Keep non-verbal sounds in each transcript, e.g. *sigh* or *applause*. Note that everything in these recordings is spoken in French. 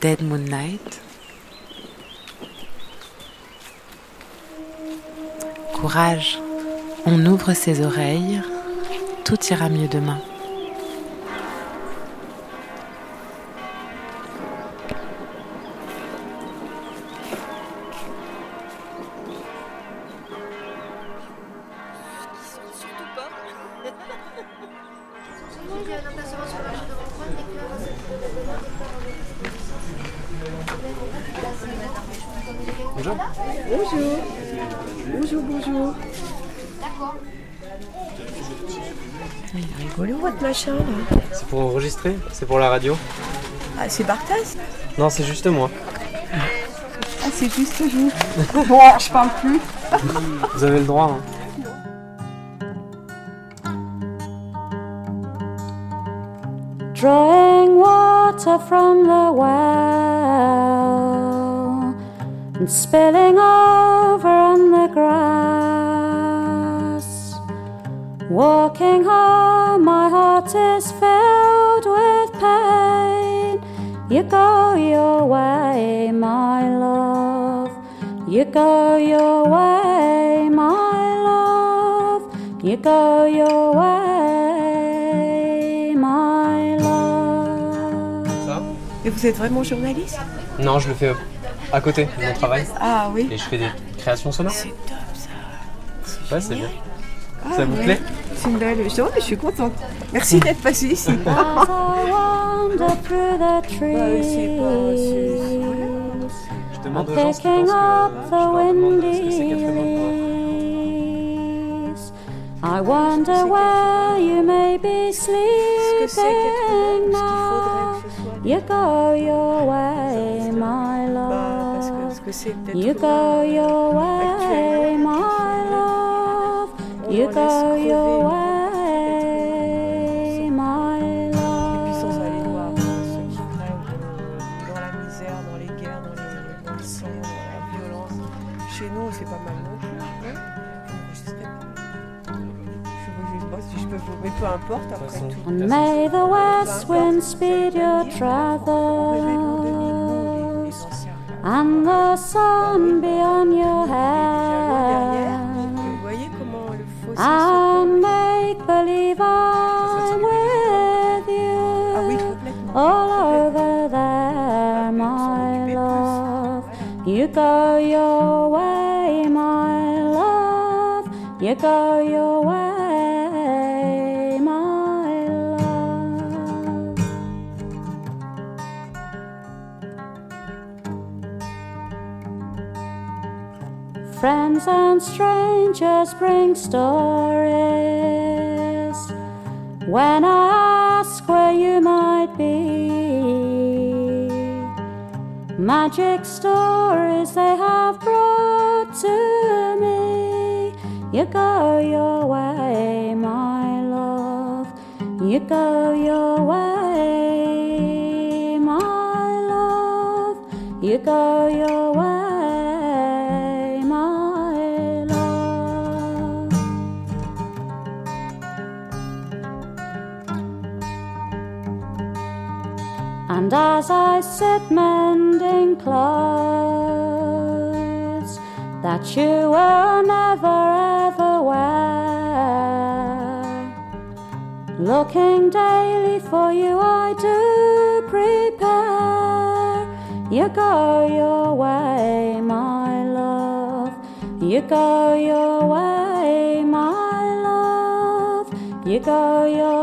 Dead Moonlight. Courage, on ouvre ses oreilles, tout ira mieux demain. Là. C'est pour enregistrer? C'est pour la radio? Ah, c'est Barthès Non, c'est juste moi. Ah, c'est juste vous. *laughs* bon, je parle plus. *laughs* Vous avez le droit. hein. drawing water from the well and spilling over on the go your way, my love. You go your way, my love. Ça Et vous êtes vraiment journaliste Non, je le fais à côté de mon travail. Ah oui. Et je fais des créations sonores. C'est top ça. Ouais, c'est bien. Ah, Ça vous ouais. plaît C'est une belle. Je, mais je suis contente. Merci d'être passé ici. I'm picking up the wind je. I wonder where you may be sleeping now. You go your way, my love. You go your way, my love. You go your way. Mais peu importe, après tout. And may the west wind speed your Les travels, and the sun be on your head, vous voyez comment le fossé se and make believe I'm with Ah you all over there, my love. You go your way, my love. You go your way, Friends and strangers bring stories. When I ask where you might be, magic stories they have brought to me. You go your way, my love. You go your way, my love. You go your way, And as I sit mending clothes that you will never ever wear, looking daily for you, I do prepare. You go your way, my love. You go your way, my love. You go your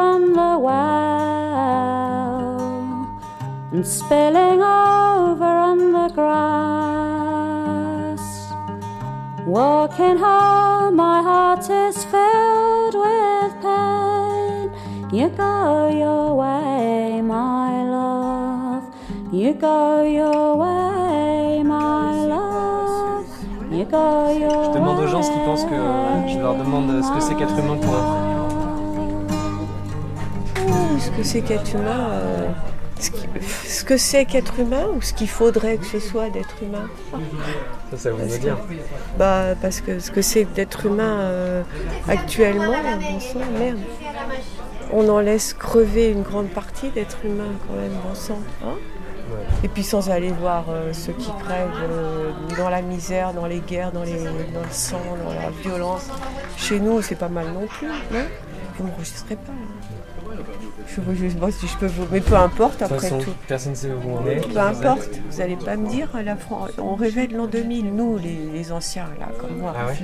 from the well and spilling over on the grass. Walking home, my heart is filled with pain. You go your way, my love. You go your way, my love. You go your Je demande aux gens ce qu'ils pensent que je leur demande ce que c'est qu'être humain pour eux. Que c'est qu'être humain, euh, ce, qui- ce que c'est qu'être humain ou ce qu'il faudrait que ce soit d'être humain? Ça, ça vous me dire. Bah, parce que ce que c'est d'être humain euh, actuellement, bon sang, merde. On en laisse crever une grande partie d'être humain quand même, bon sang. hein? Ouais. Et puis sans aller voir euh, ceux qui crèvent dans la misère, dans les guerres, dans, les, dans le sang, dans la violence. Chez nous, c'est pas mal non plus, non? Vous ne m'enregistrez pas. hein? Je vous juste moi si je peux vous. Mais peu importe après façon, tout. personne ne sait où on est. Peu importe, vous n'allez pas me dire, la on rêvait de l'an 2000, nous les, les anciens là, comme moi. Ah ouais?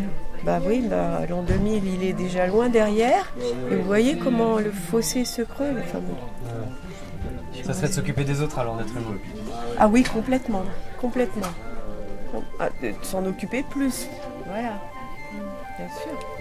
Bah oui, bah, l'an 2000 il est déjà loin derrière. Et vous voyez comment le fossé se creuse. enfin. Ça serait de s'occuper des autres alors d'être humain. Ah oui, complètement, complètement. Ah, de s'en occuper plus, voilà. Bien sûr.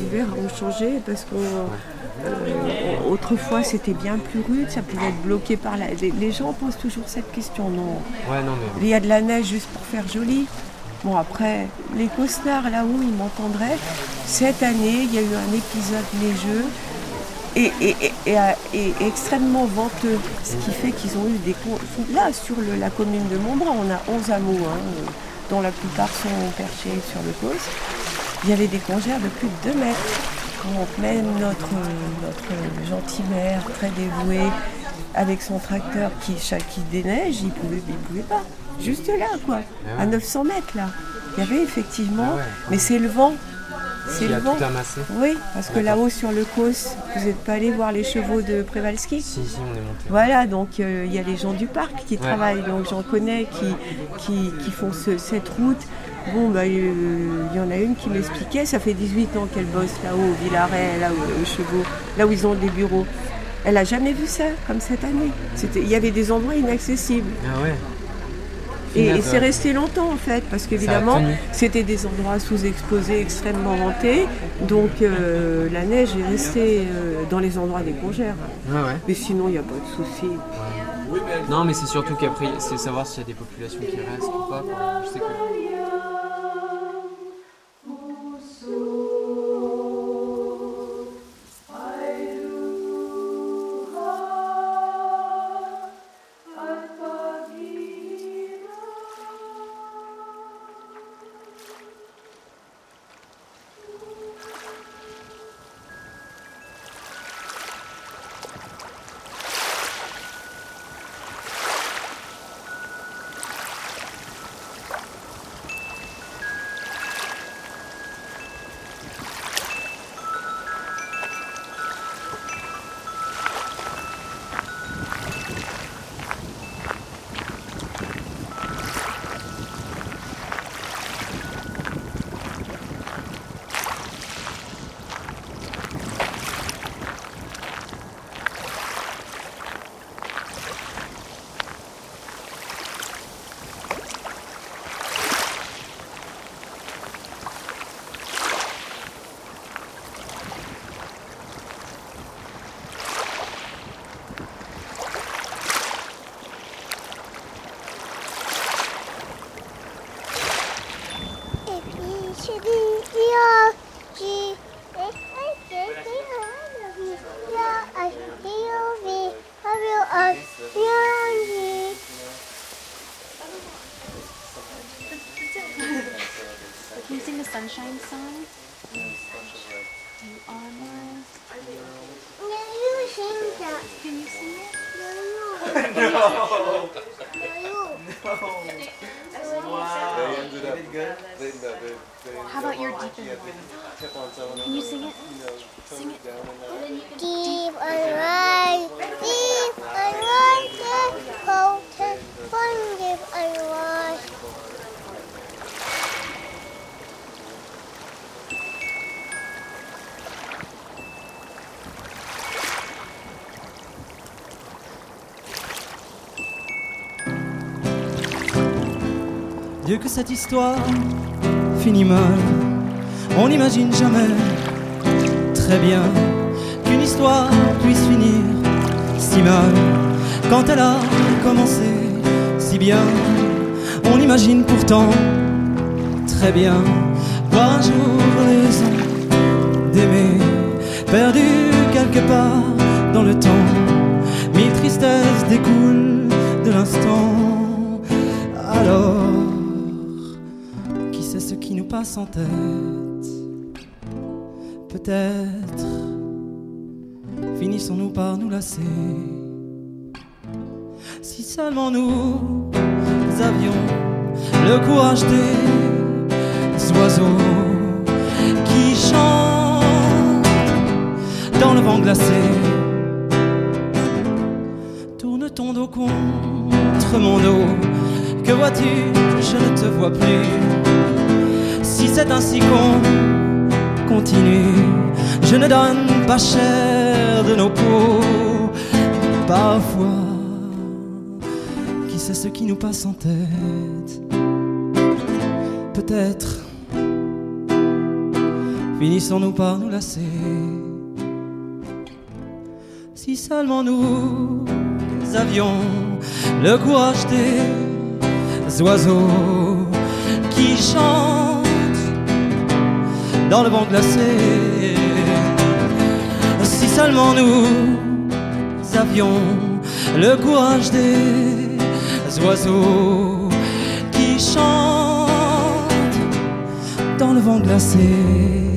Hivers ont changé parce qu'autrefois c'était bien plus rude, ça pouvait être bloqué par la. Les, les gens posent toujours cette question, non? Ouais, non, mais. Il y a de la neige juste pour faire joli. Bon après, les costards là-haut, ils m'entendraient. Cette année, il y a eu un épisode neigeux et, et- et- et, euh, et extrêmement venteux, ce qui fait qu'ils ont eu des... Là, sur le- la commune de Montbran, on a 11 hameaux, hein, euh, dont la plupart sont perchés sur le cause. Il y avait des congères de plus de 2 mètres. Quand même notre, notre gentil maire, très dévoué, avec son tracteur qui, qui déneige, il pouvait, il pouvait pas. Juste là, quoi, Ah ouais. à 900 mètres, là. Il y avait effectivement, Ah ouais. mais c'est le vent. C'est le vent. tout amassé. Oui, parce que là-haut sur le Causse, vous n'êtes pas allé voir les chevaux de Prévalski? Si, si, on est monté. Voilà, donc euh, il y a les gens du parc qui Ouais. travaillent, donc j'en connais qui, qui, qui font ce- cette route. Bon, bah, euh, il y en a une qui m'expliquait, ça fait 18 ans qu'elle bosse là-haut, au Villaret, là où, aux chevaux, là où ils ont des bureaux. Elle a jamais vu ça comme cette année. Il y avait des endroits inaccessibles. Ah ouais. Et, c'est ouais. resté longtemps en fait, parce qu'évidemment, c'était des endroits sous-exposés, extrêmement vantés. Donc euh, la neige est restée euh, dans les endroits des congères. Ouais, ouais. Mais sinon, il n'y a pas de souci. Non, mais c'est surtout qu'après, c'est savoir s'il y a des populations qui restent ou pas. quoi. Je sais que. Can you sing the sunshine song? You are my. Can you sing that. Can you sing it? No. no. no. no. Wow. How about your deep in? Can you sing it? Sing it. Deep alive, deep alive, cold, wonderful alive. Que cette histoire finit mal. On n'imagine jamais très bien qu'une histoire puisse finir si mal. Quand elle a commencé si bien, on imagine pourtant très bien voir un jour les ans d'aimer, perdus quelque part dans le temps. Mille tristesses découlent de l'instant. Alors, en tête Peut-être finissons-nous par nous lasser. Si seulement nous avions le courage des oiseaux qui chantent dans le vent glacé. Tourne ton dos contre mon dos? Que vois-tu? Je ne te vois plus. Si c'est ainsi qu'on continue, je ne donne pas cher de nos peaux. Parfois, qui sait ce qui nous passe en tête? Peut-être finissons-nous par nous lasser. Si seulement nous avions le courage des oiseaux qui chantent dans le vent glacé. Si seulement nous avions le courage des oiseaux qui chantent dans le vent glacé.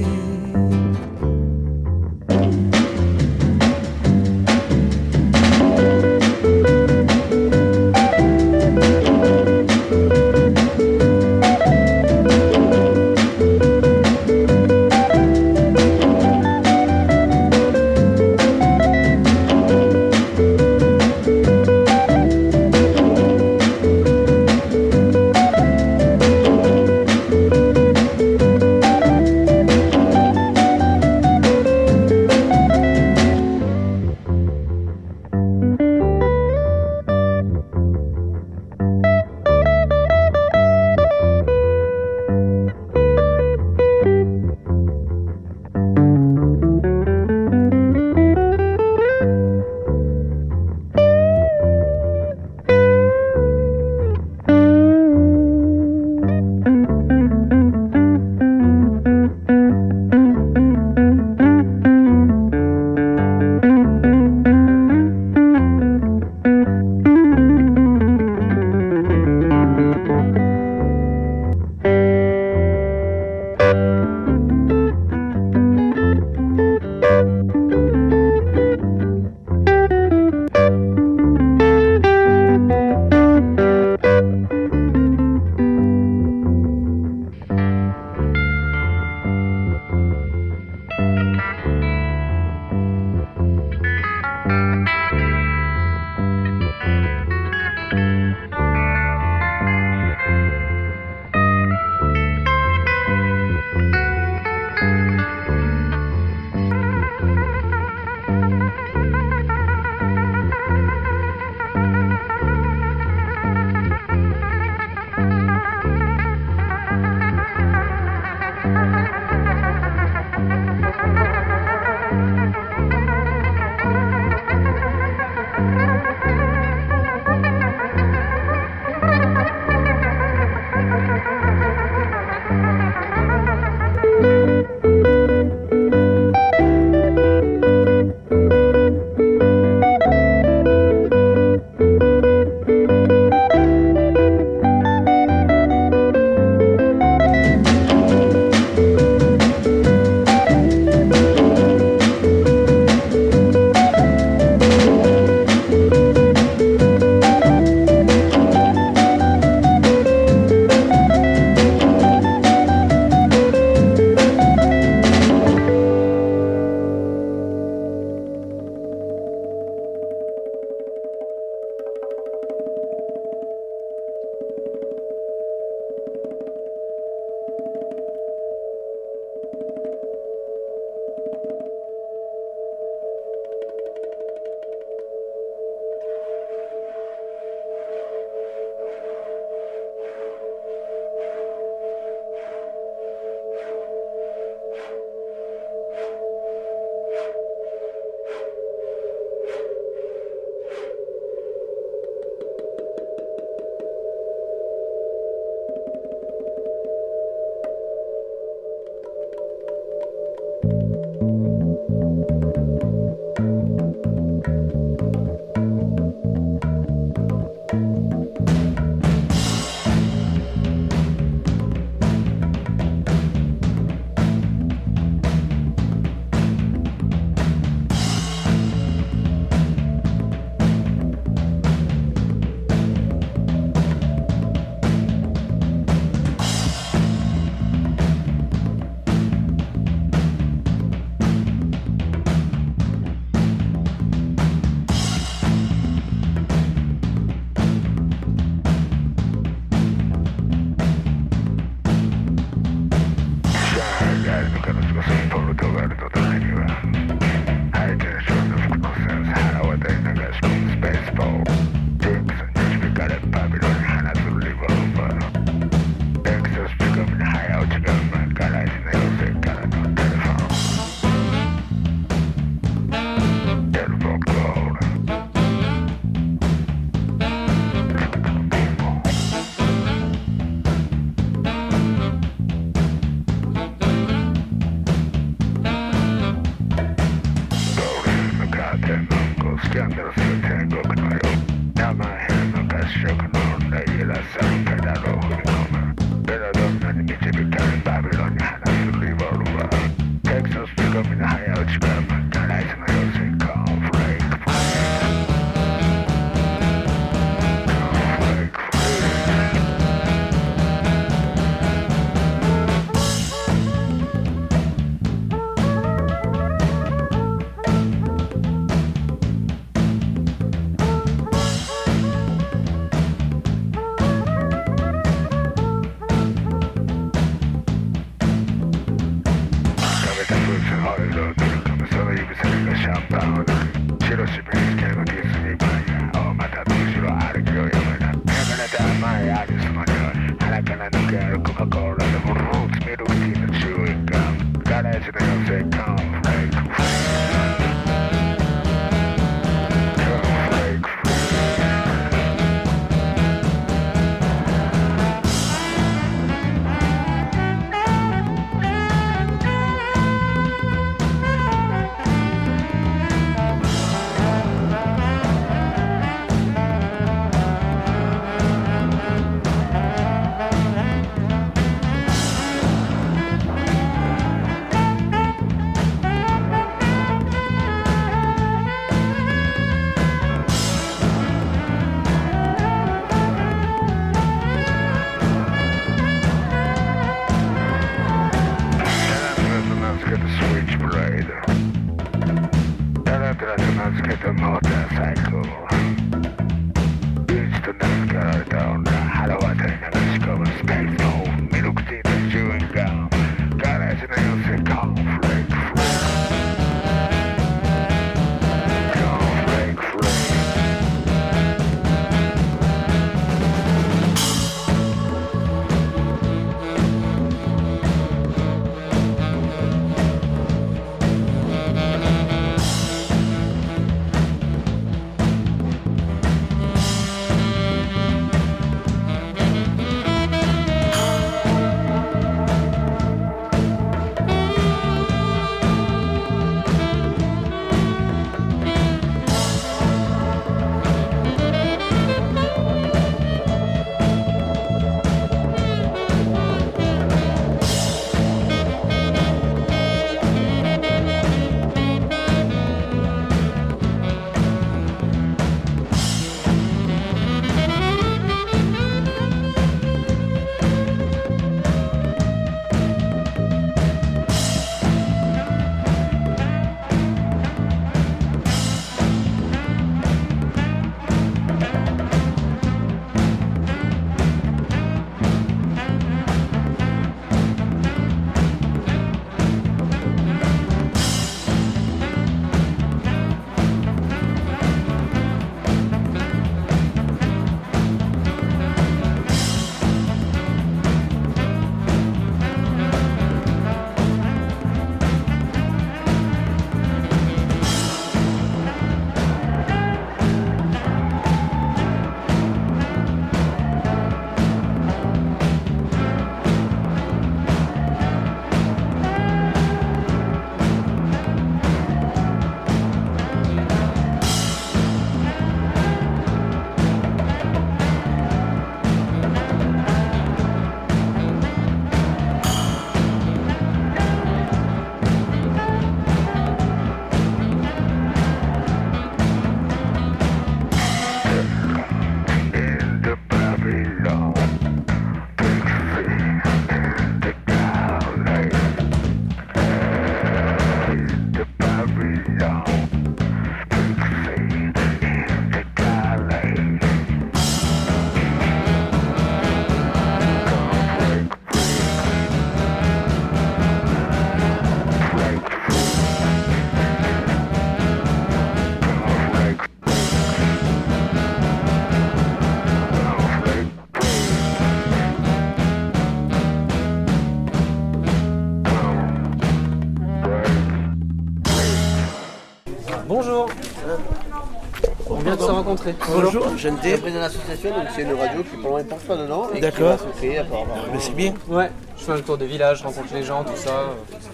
Bonjour, je suis président de l'association, donc c'est une radio qui pour le moment ne porte pas de nom et qui D'accord. apparemment. Mais c'est bien, Ouais, je fais un tour des villages, je rencontre les gens, tout ça.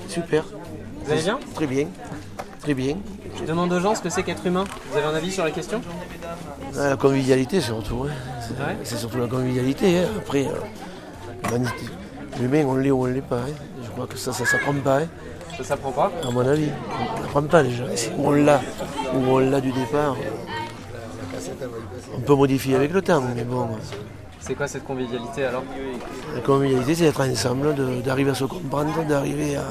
super. Vous allez bien? Très bien, très bien. Je demande aux gens ce que c'est qu'être humain. Vous avez un avis sur la question? Ah, La convivialité surtout. hein. C'est Ouais. surtout la convivialité. hein. Après, euh, l'humanité- l'humain, on l'est ou on ne l'est pas. hein. Je crois que ça, ça s'apprend pas, hein, Ça s'apprend pas? À mon avis. On n'apprend pas déjà. Si on l'a ou on l'a du départ, on peut modifier avec le temps. Mais bon, C'est quoi cette convivialité alors la convivialité, c'est d'être ensemble, d'arriver à se comprendre, d'arriver à,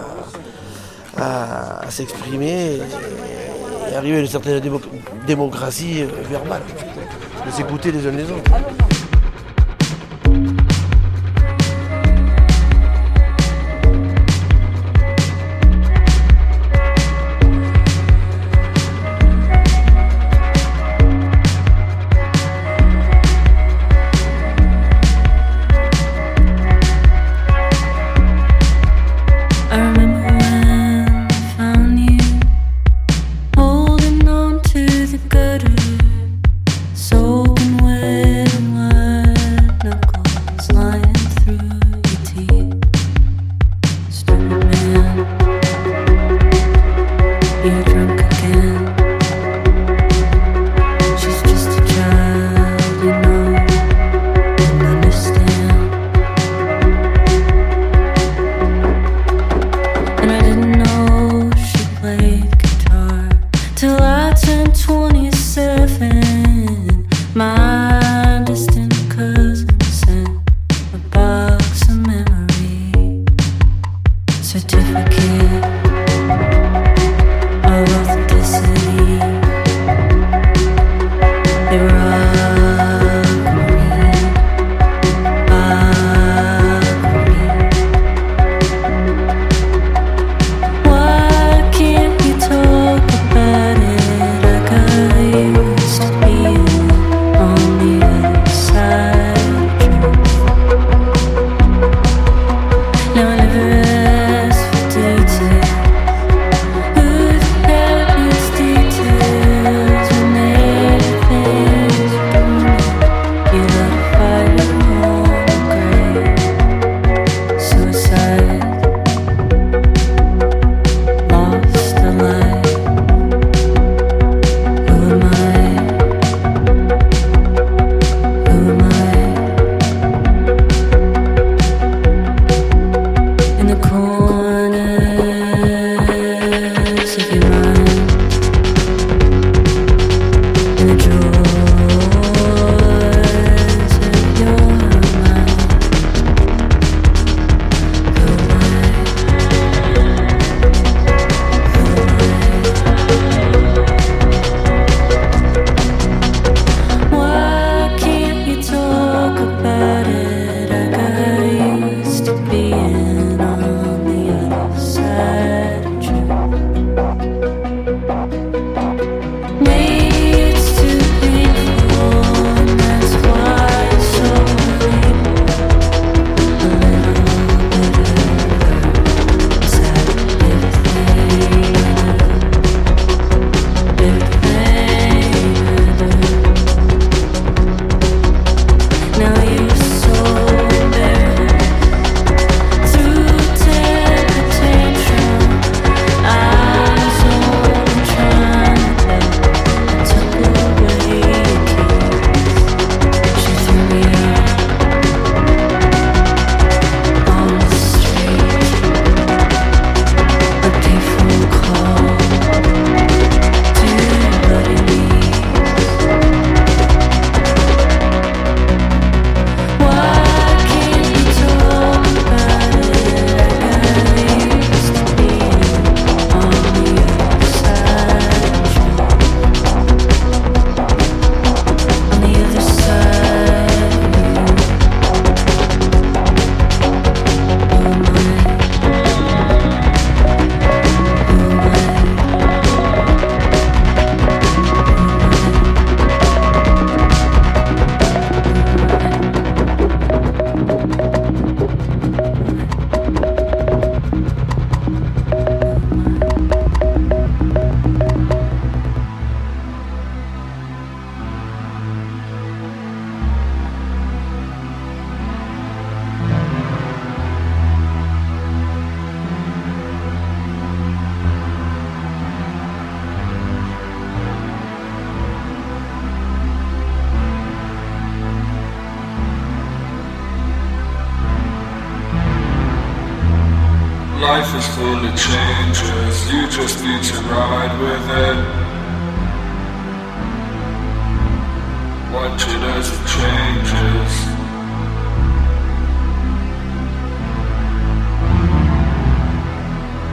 à- à s'exprimer et, et arriver à une certaine démo- démocratie euh, verbale. De s'écouter les uns les autres.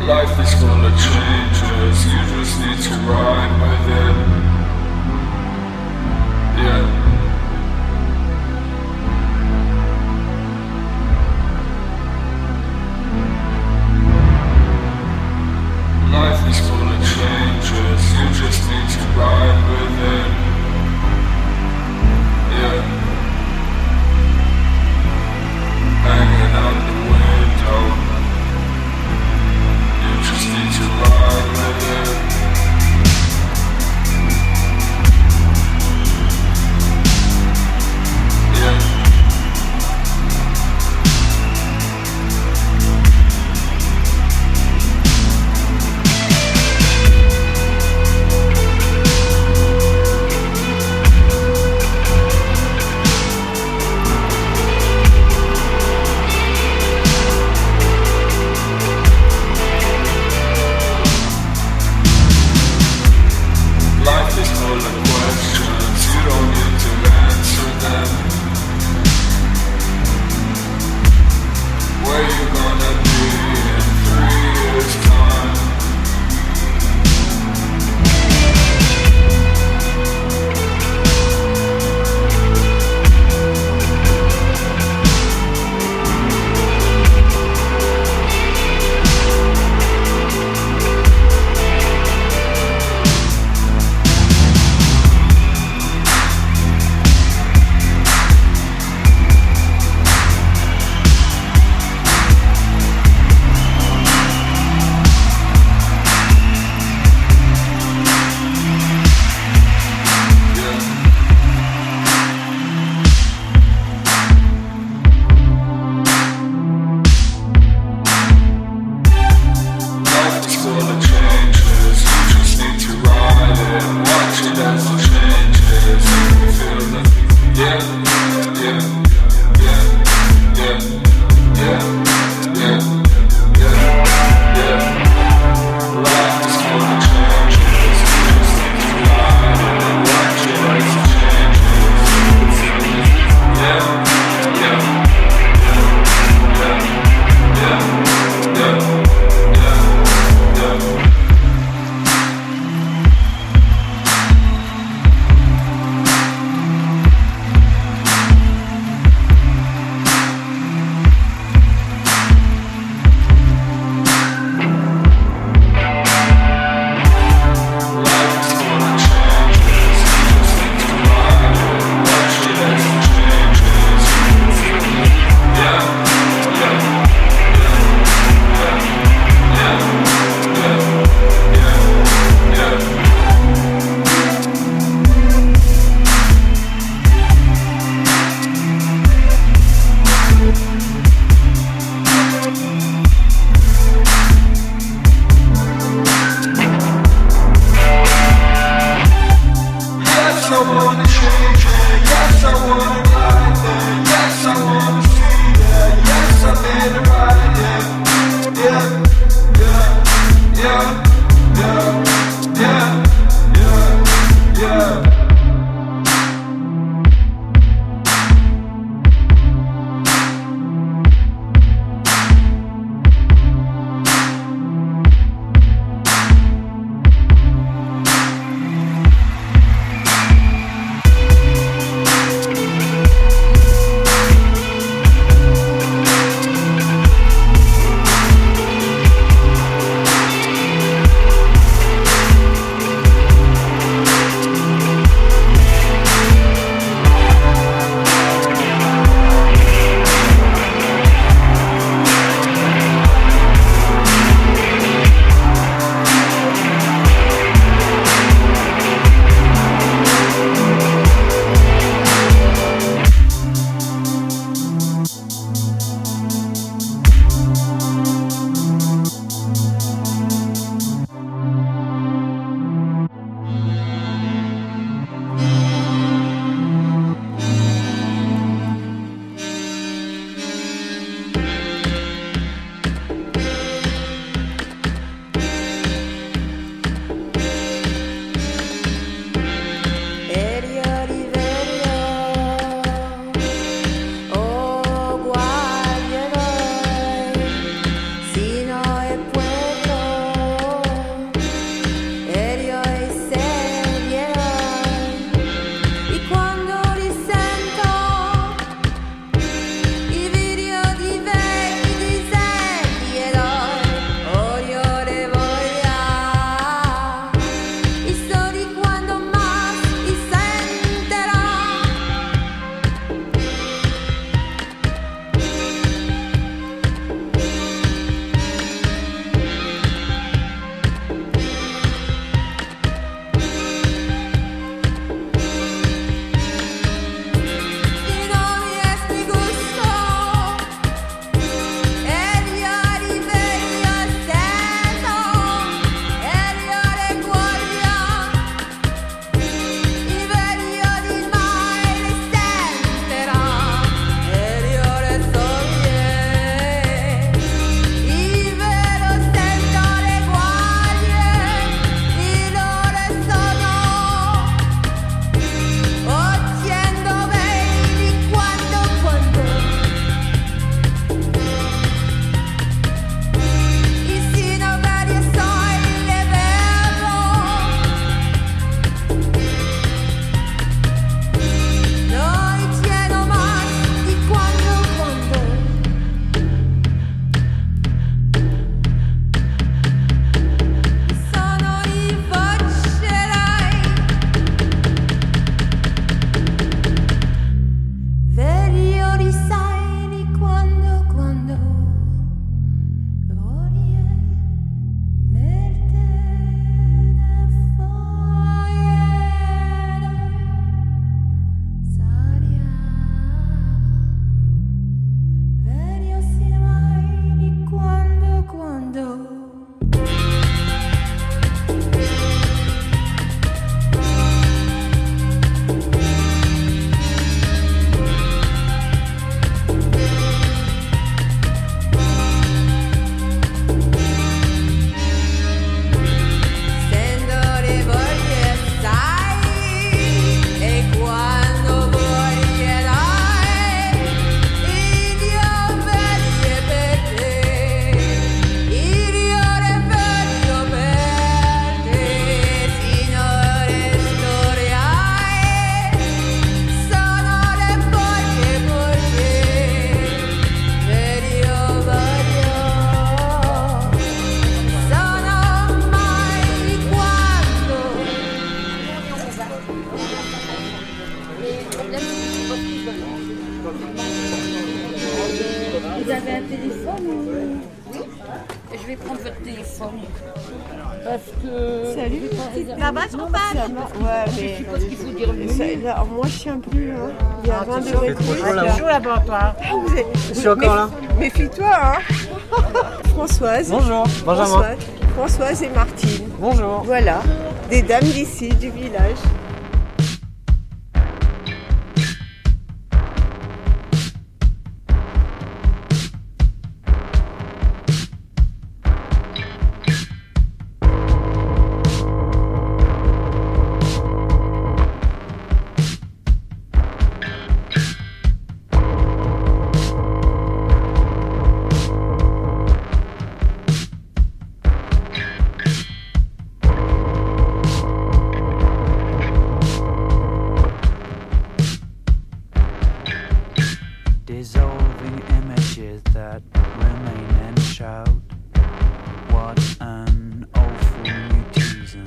life is gonna change us. You just need to ride with it. Yeah. Bonjour, Benjamin. Françoise, Françoise et Martine. Bonjour. Voilà, des dames d'ici, du village. dissolving images that remain and shout. What an awful new.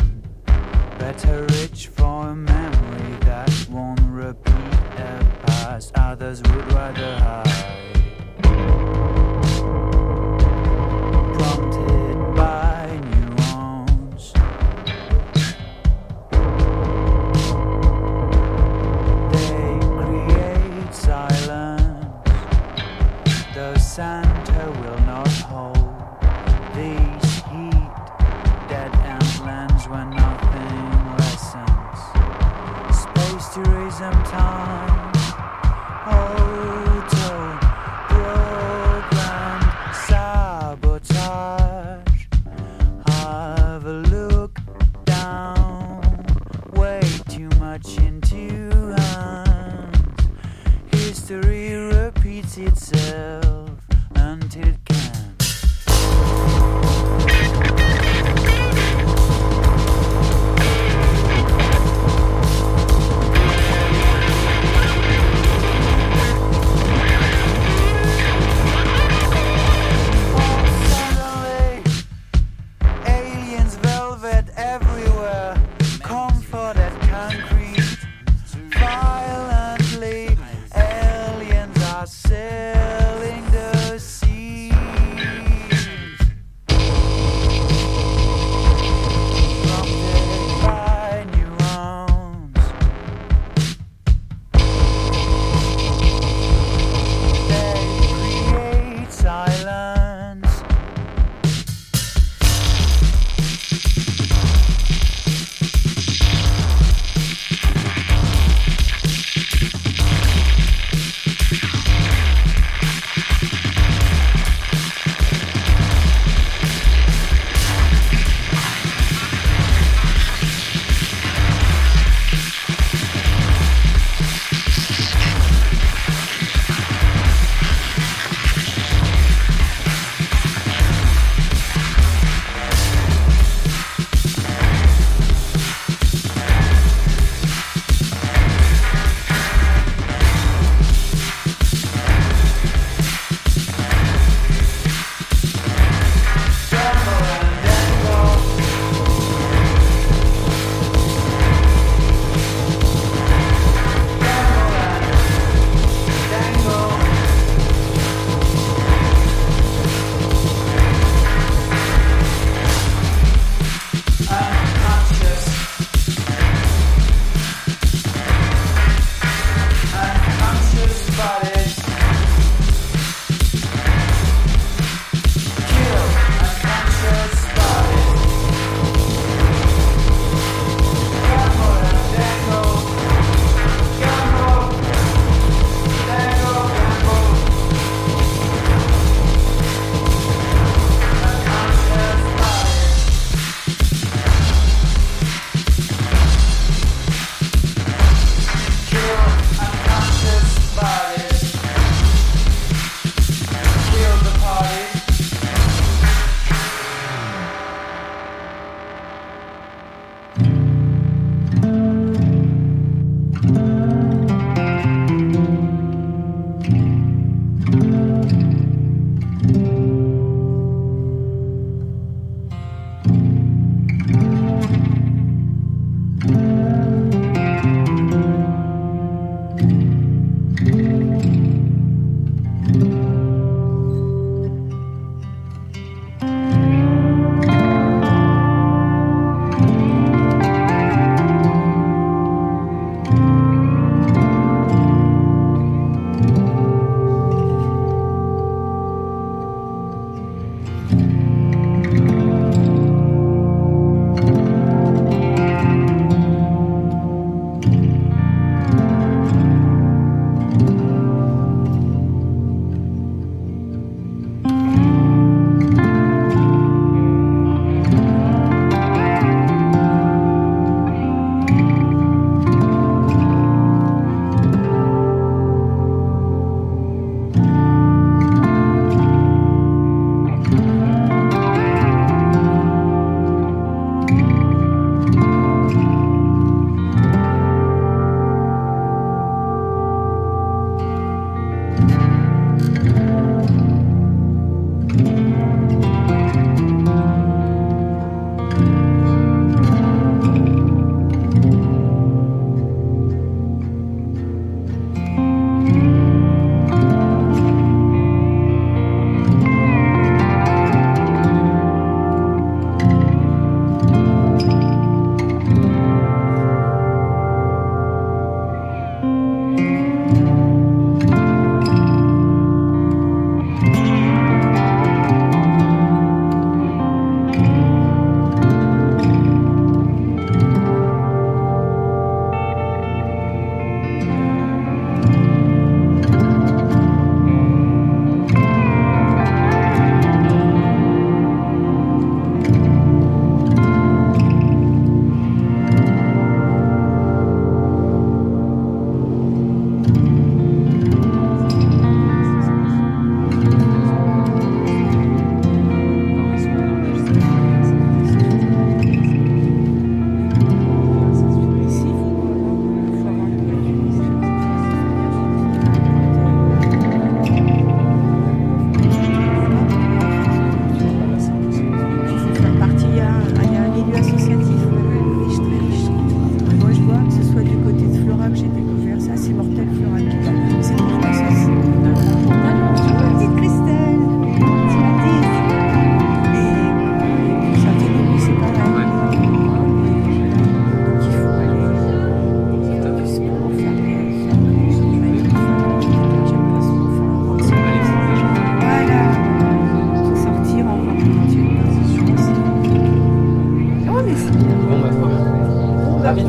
Better reach for a memory that won't repeat the past others would rather hide. sun.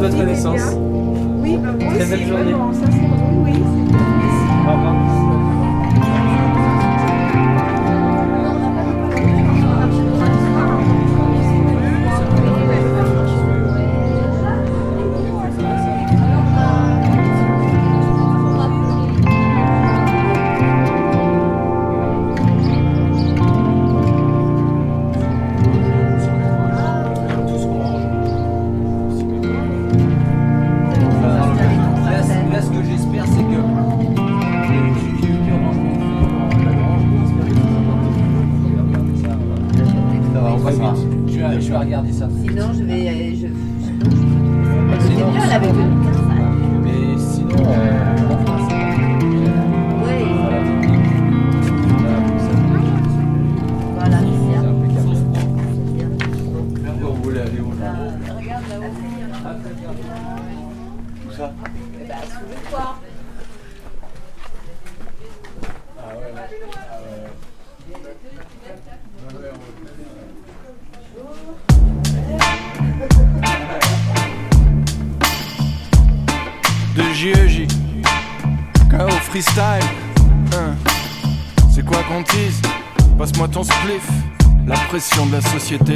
Votre naissance.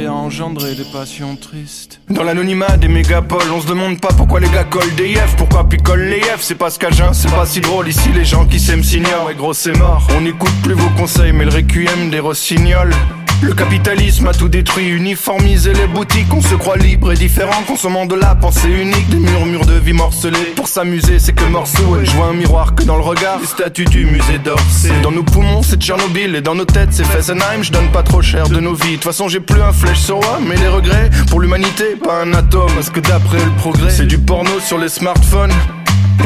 Engendré des passions tristes. Dans l'anonymat des mégapoles, on se demande pas pourquoi les gars collent des yefs, pourquoi picolent les yefs, c'est pas ce qu'Agen, c'est pas si drôle. Ici, les gens qui s'aiment s'ignorent, et gros, c'est mort. On n'écoute plus vos conseils, mais le requiem des rossignols. Le capitalisme a tout détruit, uniformisé les boutiques, on se croit libre et différent, consommant de la pensée unique, des murmures de vie morcelés. Pour s'amuser, c'est que morceau, et je vois un miroir que dans le regard, les statues du musée d'Orsay. Dans nos poumons, c'est Tchernobyl, et dans nos têtes, c'est Fessenheim, je donne pas trop cher de nos vies. De toute façon, j'ai plus un flèche sur moi, mais les regrets, pour l'humanité, pas un atome, parce que d'après le progrès, c'est du porno sur les smartphones.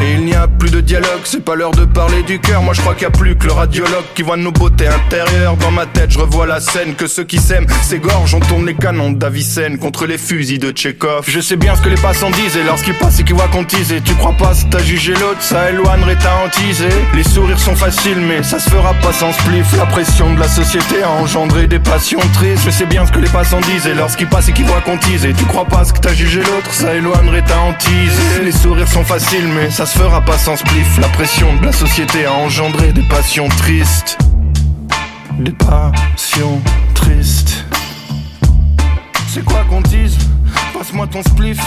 Et il n'y a plus de dialogue, c'est pas l'heure de parler du cœur. Moi je crois qu'il y a plus que le radiologue qui voit nos beautés intérieures. Dans ma tête, je revois la scène que ceux qui s'aiment s'égorgent. On tourne les canons d'Avicenne contre les fusils de Tchekhov. Je sais bien ce que les passants disent et lorsqu'ils passent et qu'ils voient qu'on. Et tu crois pas si t'as jugé l'autre, ça éloignerait ta hantise. Les sourires sont faciles, mais ça se fera pas sans spliff. La pression de la société a engendré des passions tristes. Je sais bien ce que les passants disent et lorsqu'ils passent et qu'ils voient qu'on tease. Et tu crois pas ce que t'as jugé l'autre, ça éloignerait ta hantise. Les sourires sont faciles, mais ça se fera pas sans spliff. La pression de la société a engendré des passions tristes. Des passions tristes. C'est quoi qu'on tease Passe-moi ton spliff.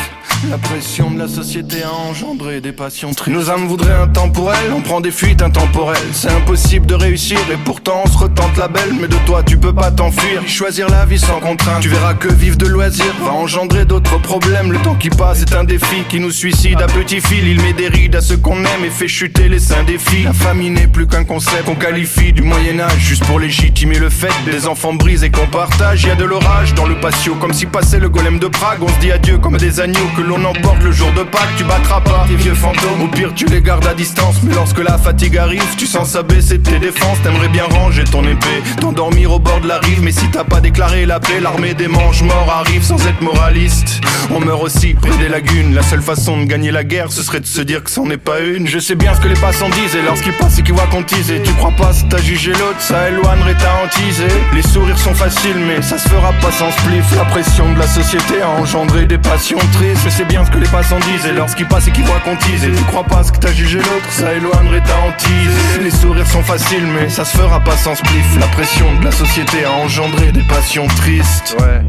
La pression de la société a engendré des passions tristes. Nos âmes voudraient un temporel, on prend des fuites intemporelles. C'est impossible de réussir et pourtant on se retente la belle. Mais de toi tu peux pas t'enfuir. Choisir la vie sans contrainte, tu verras que vivre de loisirs va engendrer d'autres problèmes. Le temps qui passe est un défi qui nous suicide à petit fil. Il met des rides à ceux qu'on aime et fait chuter les seins des filles. La famille n'est plus qu'un concept qu'on qualifie du Moyen-Âge juste pour légitimer le fait des enfants brisés et qu'on partage. Y a de l'orage dans le patio, comme si passait le golem de Prague. On se dit adieu comme des agneaux que l'on emporte le jour de Pâques. Tu battras pas tes vieux fantômes, au pire tu les gardes à distance. Mais lorsque la fatigue arrive, tu sens s'abaisser tes défenses. T'aimerais bien ranger ton épée, t'endormir au bord de la rive. Mais si t'as pas déclaré la paix, l'armée des manches morts arrive sans être moraliste. On meurt aussi près des lagunes. La seule façon de gagner la guerre, ce serait de se dire que c'en est pas une. Je sais bien ce que les passants disent, et lorsqu'ils passent et qu'ils voient qu'on tease. Et tu crois pas si t'as jugé l'autre, ça éloignerait ta hantise. Les sourires sont faciles, mais ça se fera pas sans spliff. La pression de la société a engendré des passions tristes. Sais bien ce que les passants disent, et lorsqu'ils passent et qu'ils voient qu'on tease. Et tu crois pas ce que t'as jugé l'autre, ça éloignerait ta hantise. Les sourires sont faciles, mais ça se fera pas sans spliff. La pression de la société a engendré des passions tristes. Ouais.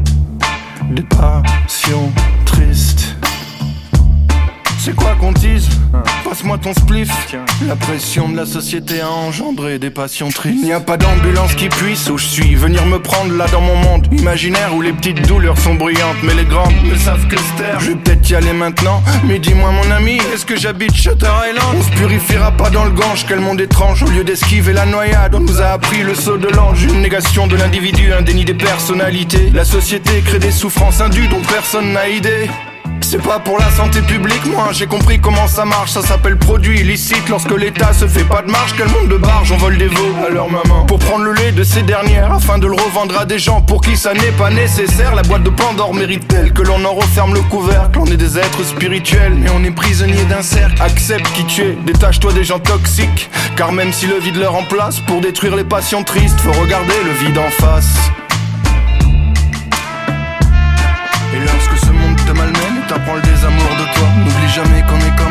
Des passions tristes. C'est quoi qu'on tease Passe-moi ton spliff. La pression de la société a engendré des passions tristes. Il n'y a pas d'ambulance qui puisse où je suis venir me prendre là dans mon monde imaginaire où les petites douleurs sont bruyantes, mais les grandes ne savent que se taire. Je vais peut-être y aller maintenant, mais dis-moi mon ami, est-ce que j'habite Shutter Island? On se purifiera pas dans le gange, quel monde étrange. Au lieu d'esquiver la noyade, on nous a appris le saut de l'ange. Une négation de l'individu, un déni des personnalités. La société crée des souffrances indues dont personne n'a idée. C'est pas pour la santé publique, moi j'ai compris comment ça marche. Ça s'appelle produit illicite lorsque l'État se fait pas de marge. Quel monde de barge, on vole des veaux à leur maman? Pour prendre le lait de ces dernières afin de le revendre à des gens pour qui ça n'est pas nécessaire. La boîte de Pandore mérite-t-elle que l'on en referme le couvercle? On est des êtres spirituels, mais on est prisonnier d'un cercle. Accepte qui tu es, détache-toi des gens toxiques. Car même si le vide leur en place, pour détruire les passions tristes, faut regarder le vide en face. Et lorsque ce monde te malmène, ta prends le désamour de toi. N'oublie jamais qu'on est même